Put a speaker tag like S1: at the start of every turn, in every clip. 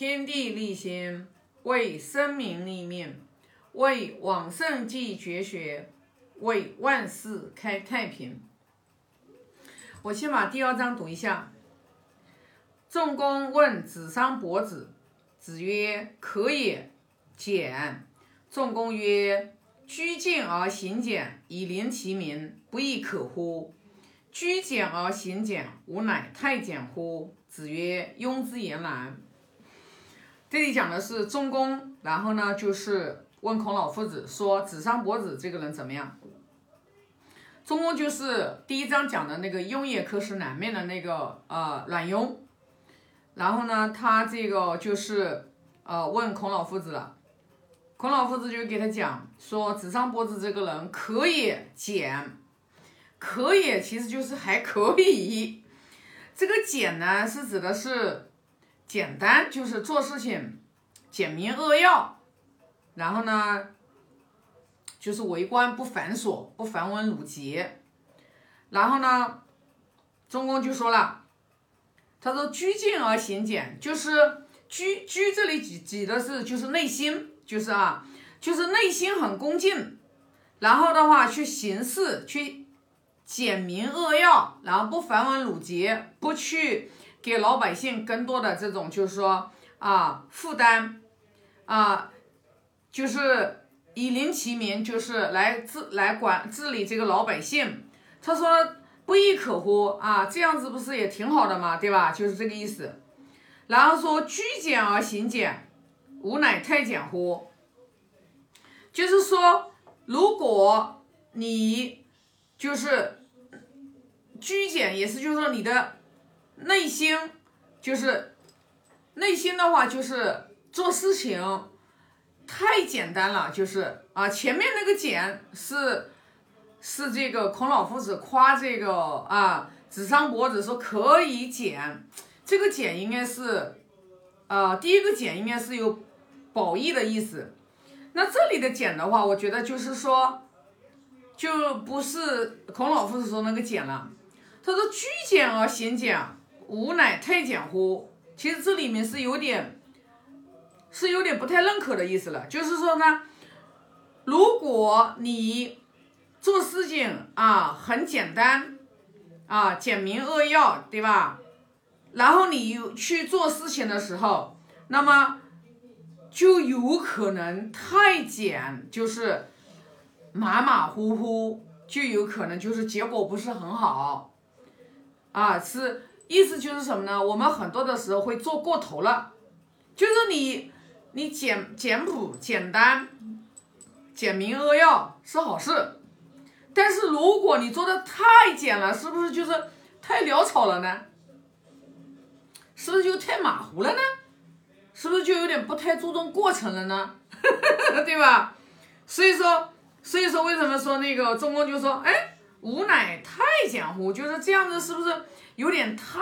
S1: 天地立心，为生民立命，为往圣继绝学，为万世开太平。我先把第二章读一下。仲公问子商伯子，子曰：“可也，简。”仲公曰：“居敬而行俭，以临其民，不亦可乎？居简而行俭，吾乃太简乎？”子曰：“庸之言然。”这里讲的是仲公，然后呢，就是问孔老夫子说：“子商伯子这个人怎么样？”仲公就是第一章讲的那个雍也可使南面的那个呃阮庸。然后呢，他这个就是呃问孔老夫子了，孔老夫子就给他讲说，子商伯子这个人可以简，可以其实就是还可以。这个简呢是指的是简单，就是做事情简明扼要，然后呢就是为官不繁琐，不繁文缛节。然后呢，中公就说了。他说：“居敬而行俭，就是居居这里指指的是就是内心，就是啊，就是内心很恭敬，然后的话去行事，去简明扼要，然后不繁文缛节，不去给老百姓更多的这种就是说啊负担啊，就是以邻其民，就是来治来管治理这个老百姓。”他说。不亦可乎啊？这样子不是也挺好的吗？对吧？就是这个意思。然后说居简而行俭，吾乃太简乎？就是说，如果你就是居简，也是就是说你的内心就是内心的话，就是做事情太简单了，就是啊，前面那个简是。是这个孔老夫子夸这个啊，子张伯子说可以简，这个简应该是，呃，第一个简应该是有褒义的意思。那这里的简的话，我觉得就是说，就不是孔老夫子说那个简了。他说居简而行俭，吾乃太监乎？其实这里面是有点，是有点不太认可的意思了。就是说呢，如果你做事情啊很简单，啊简明扼要，对吧？然后你去做事情的时候，那么就有可能太简，就是马马虎虎，就有可能就是结果不是很好，啊是意思就是什么呢？我们很多的时候会做过头了，就是你你简简朴简单，简明扼要是好事。但是如果你做的太简了，是不是就是太潦草了呢？是不是就太马虎了呢？是不是就有点不太注重过程了呢？对吧？所以说，所以说为什么说那个中公就说，哎，吾乃太简乎？就是这样子，是不是有点太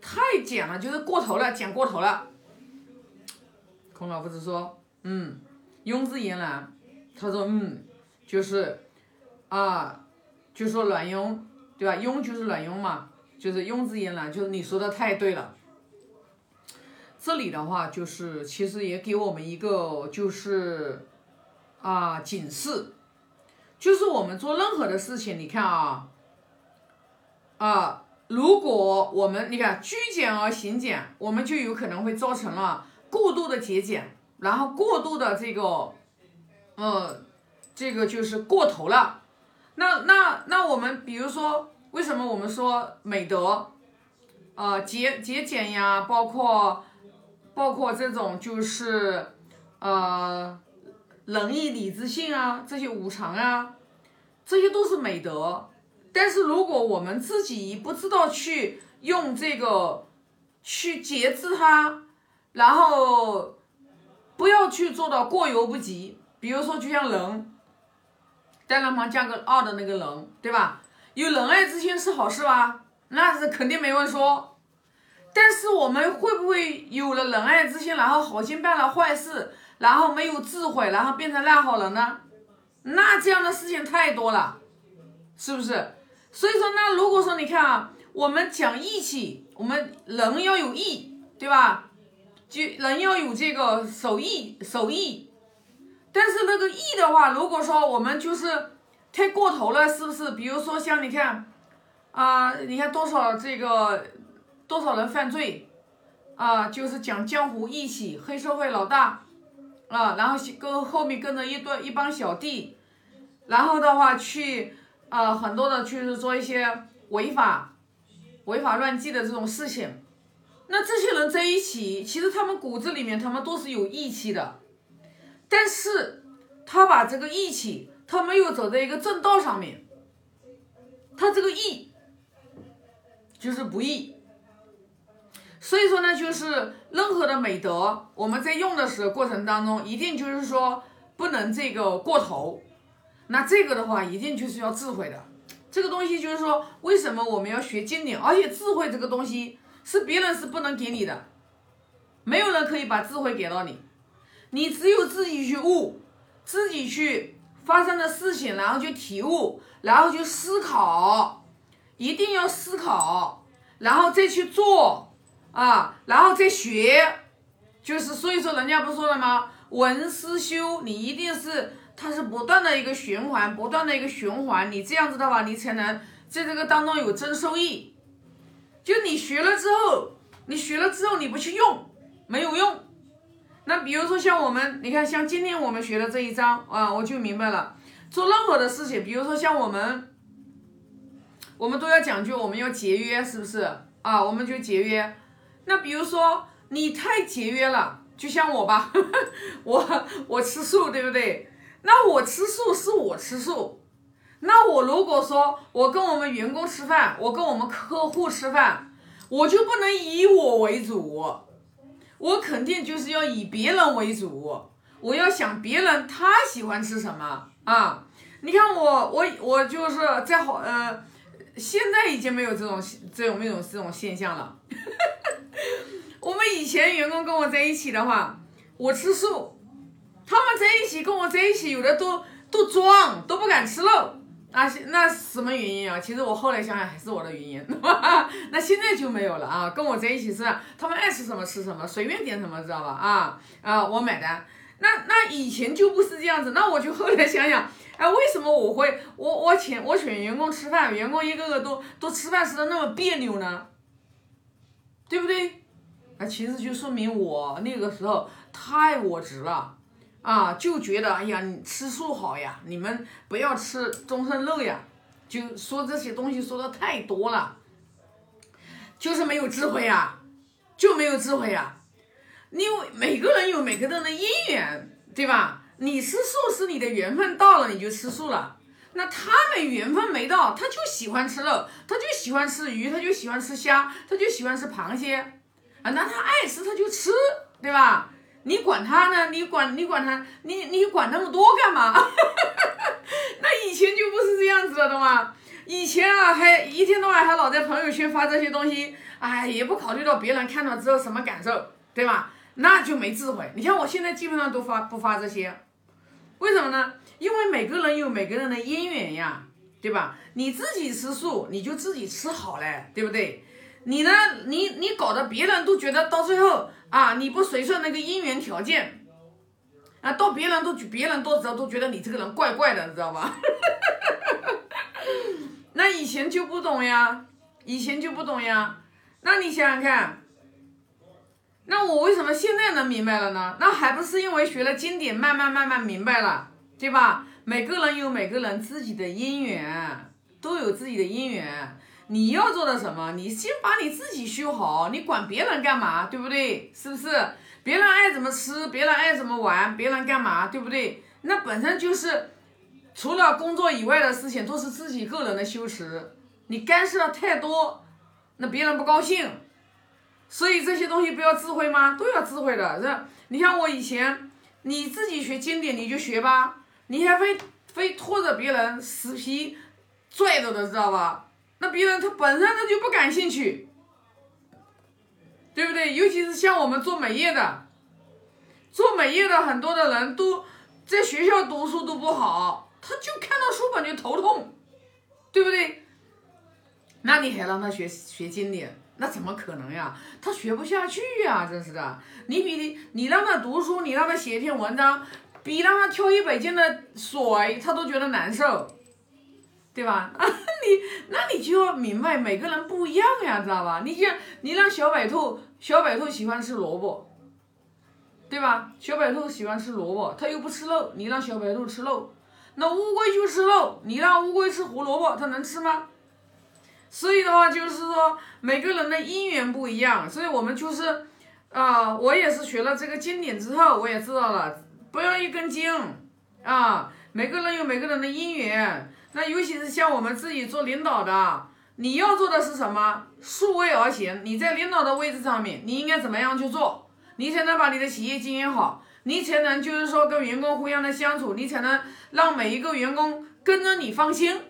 S1: 太简了？就是过头了，简过头了。孔老夫子说，嗯，庸之言然。他说，嗯，就是。啊，就说卵庸，对吧？庸就是卵庸嘛，就是庸之言然，就是你说的太对了。这里的话，就是其实也给我们一个就是啊警示，就是我们做任何的事情，你看啊啊，如果我们你看居简而行俭，我们就有可能会造成了过度的节俭，然后过度的这个呃这个就是过头了。那那那我们比如说，为什么我们说美德，呃节节俭呀，包括包括这种就是呃仁义礼智信啊，这些五常啊，这些都是美德。但是如果我们自己不知道去用这个去节制它，然后不要去做到过犹不及，比如说就像人。单人旁加个二的那个人，对吧？有仁爱之心是好事吧？那是肯定没问说。但是我们会不会有了仁爱之心，然后好心办了坏事，然后没有智慧，然后变成烂好人呢？那这样的事情太多了，是不是？所以说，那如果说你看啊，我们讲义气，我们人要有义，对吧？就人要有这个手艺手艺，但是那个义的话，如果说我们就是太过头了，是不是？比如说像你看，啊，你看多少这个多少人犯罪，啊，就是讲江湖义气，黑社会老大，啊，然后跟后面跟着一堆一帮小弟，然后的话去啊很多的去做一些违法违法乱纪的这种事情。那这些人在一起，其实他们骨子里面他们都是有义气的，但是他把这个义气，他没有走在一个正道上面，他这个义就是不义。所以说呢，就是任何的美德，我们在用的时候过程当中，一定就是说不能这个过头。那这个的话，一定就是要智慧的。这个东西就是说，为什么我们要学经典？而且智慧这个东西。是别人是不能给你的，没有人可以把智慧给到你，你只有自己去悟，自己去发生的事情，然后去体悟，然后去思考，一定要思考，然后再去做啊，然后再学，就是所以说人家不说了吗？闻思修，你一定是它是不断的一个循环，不断的一个循环，你这样子的话，你才能在这个当中有真收益。就你学了之后，你学了之后你不去用，没有用。那比如说像我们，你看像今天我们学的这一章啊，我就明白了。做任何的事情，比如说像我们，我们都要讲究，我们要节约，是不是啊？我们就节约。那比如说你太节约了，就像我吧，我我吃素，对不对？那我吃素是我吃素。那我如果说我跟我们员工吃饭，我跟我们客户吃饭，我就不能以我为主，我肯定就是要以别人为主，我要想别人他喜欢吃什么啊？你看我我我就是在好呃，现在已经没有这种这种没有这种现象了。我们以前员工跟我在一起的话，我吃素，他们在一起跟我在一起，有的都都装都不敢吃肉。那那什么原因啊？其实我后来想想还是我的原因，那现在就没有了啊。跟我在一起是，他们爱吃什么吃什么，随便点什么，知道吧？啊啊，我买单。那那以前就不是这样子。那我就后来想想，哎，为什么我会我我请我请员工吃饭，员工一个个都都吃饭吃的那么别扭呢？对不对？啊，其实就说明我那个时候太我执了。啊，就觉得哎呀，你吃素好呀，你们不要吃终身肉呀，就说这些东西说的太多了，就是没有智慧呀，就没有智慧呀。因为每个人有每个人的因缘，对吧？你吃素是你的缘分到了，你就吃素了。那他们缘分没到，他就喜欢吃肉，他就喜欢吃鱼，他就喜欢吃虾，他就喜欢吃螃蟹啊。那他爱吃他就吃，对吧？你管他呢？你管你管他？你你管那么多干嘛？那以前就不是这样子了的嘛。以前啊，还一天到晚还老在朋友圈发这些东西，哎，也不考虑到别人看到之后什么感受，对吧？那就没智慧。你像我现在基本上都发不发这些，为什么呢？因为每个人有每个人的因缘呀，对吧？你自己吃素，你就自己吃好嘞，对不对？你呢？你你搞得别人都觉得到最后。啊！你不随顺那个姻缘条件，啊，到别人都别人都知道都觉得你这个人怪怪的，你知道吧？那以前就不懂呀，以前就不懂呀。那你想想看，那我为什么现在能明白了呢？那还不是因为学了经典，慢慢慢慢明白了，对吧？每个人有每个人自己的因缘，都有自己的因缘。你要做的什么？你先把你自己修好，你管别人干嘛？对不对？是不是？别人爱怎么吃，别人爱怎么玩，别人干嘛？对不对？那本身就是除了工作以外的事情，都是自己个人的修持。你干涉太多，那别人不高兴。所以这些东西不要智慧吗？都要智慧的。这你像我以前，你自己学经典你就学吧，你还非非拖着别人死皮拽着的，知道吧？那别人他本身他就不感兴趣，对不对？尤其是像我们做美业的，做美业的很多的人都在学校读书都不好，他就看到书本就头痛，对不对？那你还让他学学经典，那怎么可能呀？他学不下去呀，真是的。你比你，你让他读书，你让他写一篇文章，比让他挑一百斤的水，他都觉得难受，对吧？啊，你那你就要明白，每个人不一样呀，知道吧？你像你让小白兔，小白兔喜欢吃萝卜，对吧？小白兔喜欢吃萝卜，它又不吃肉，你让小白兔吃肉，那乌龟就吃肉，你让乌龟吃胡萝卜，它能吃吗？所以的话，就是说每个人的因缘不一样，所以我们就是，啊，我也是学了这个经典之后，我也知道了，不要一根筋，啊，每个人有每个人的因缘，那尤其是像我们自己做领导的，你要做的是什么？数位而行，你在领导的位置上面，你应该怎么样去做？你才能把你的企业经营好，你才能就是说跟员工互相的相处，你才能让每一个员工跟着你放心，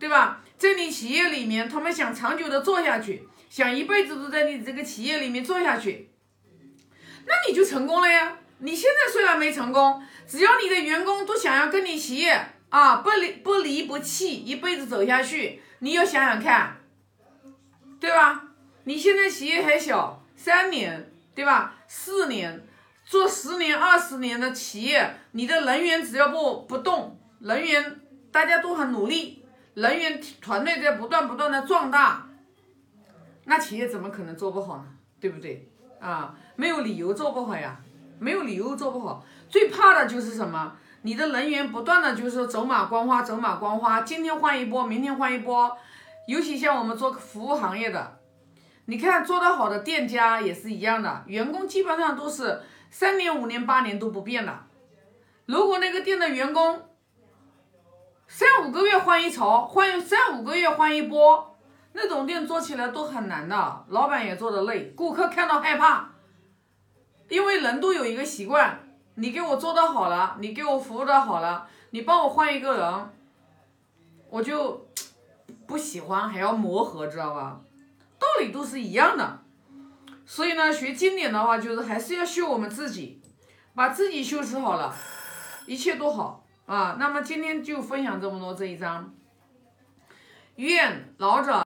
S1: 对吧？在你企业里面，他们想长久的做下去，想一辈子都在你这个企业里面做下去，那你就成功了呀。你现在虽然没成功，只要你的员工都想要跟你企业啊不离不离不弃，一辈子走下去，你要想想看，对吧？你现在企业还小，三年，对吧？四年，做十年、二十年的企业，你的人员只要不不动，人员大家都很努力。人员团队在不断不断的壮大，那企业怎么可能做不好呢？对不对？啊，没有理由做不好呀，没有理由做不好。最怕的就是什么？你的人员不断的就是走马观花，走马观花，今天换一波，明天换一波。尤其像我们做服务行业的，你看做得好的店家也是一样的，员工基本上都是三年、五年、八年都不变的。如果那个店的员工，三五个月换一槽，换三五个月换一波，那种店做起来都很难的，老板也做的累，顾客看到害怕，因为人都有一个习惯，你给我做的好了，你给我服务的好了，你帮我换一个人，我就不喜欢，还要磨合，知道吧？道理都是一样的，所以呢，学经典的话，就是还是要修我们自己，把自己修持好了，一切都好。啊，那么今天就分享这么多这一章，愿老者。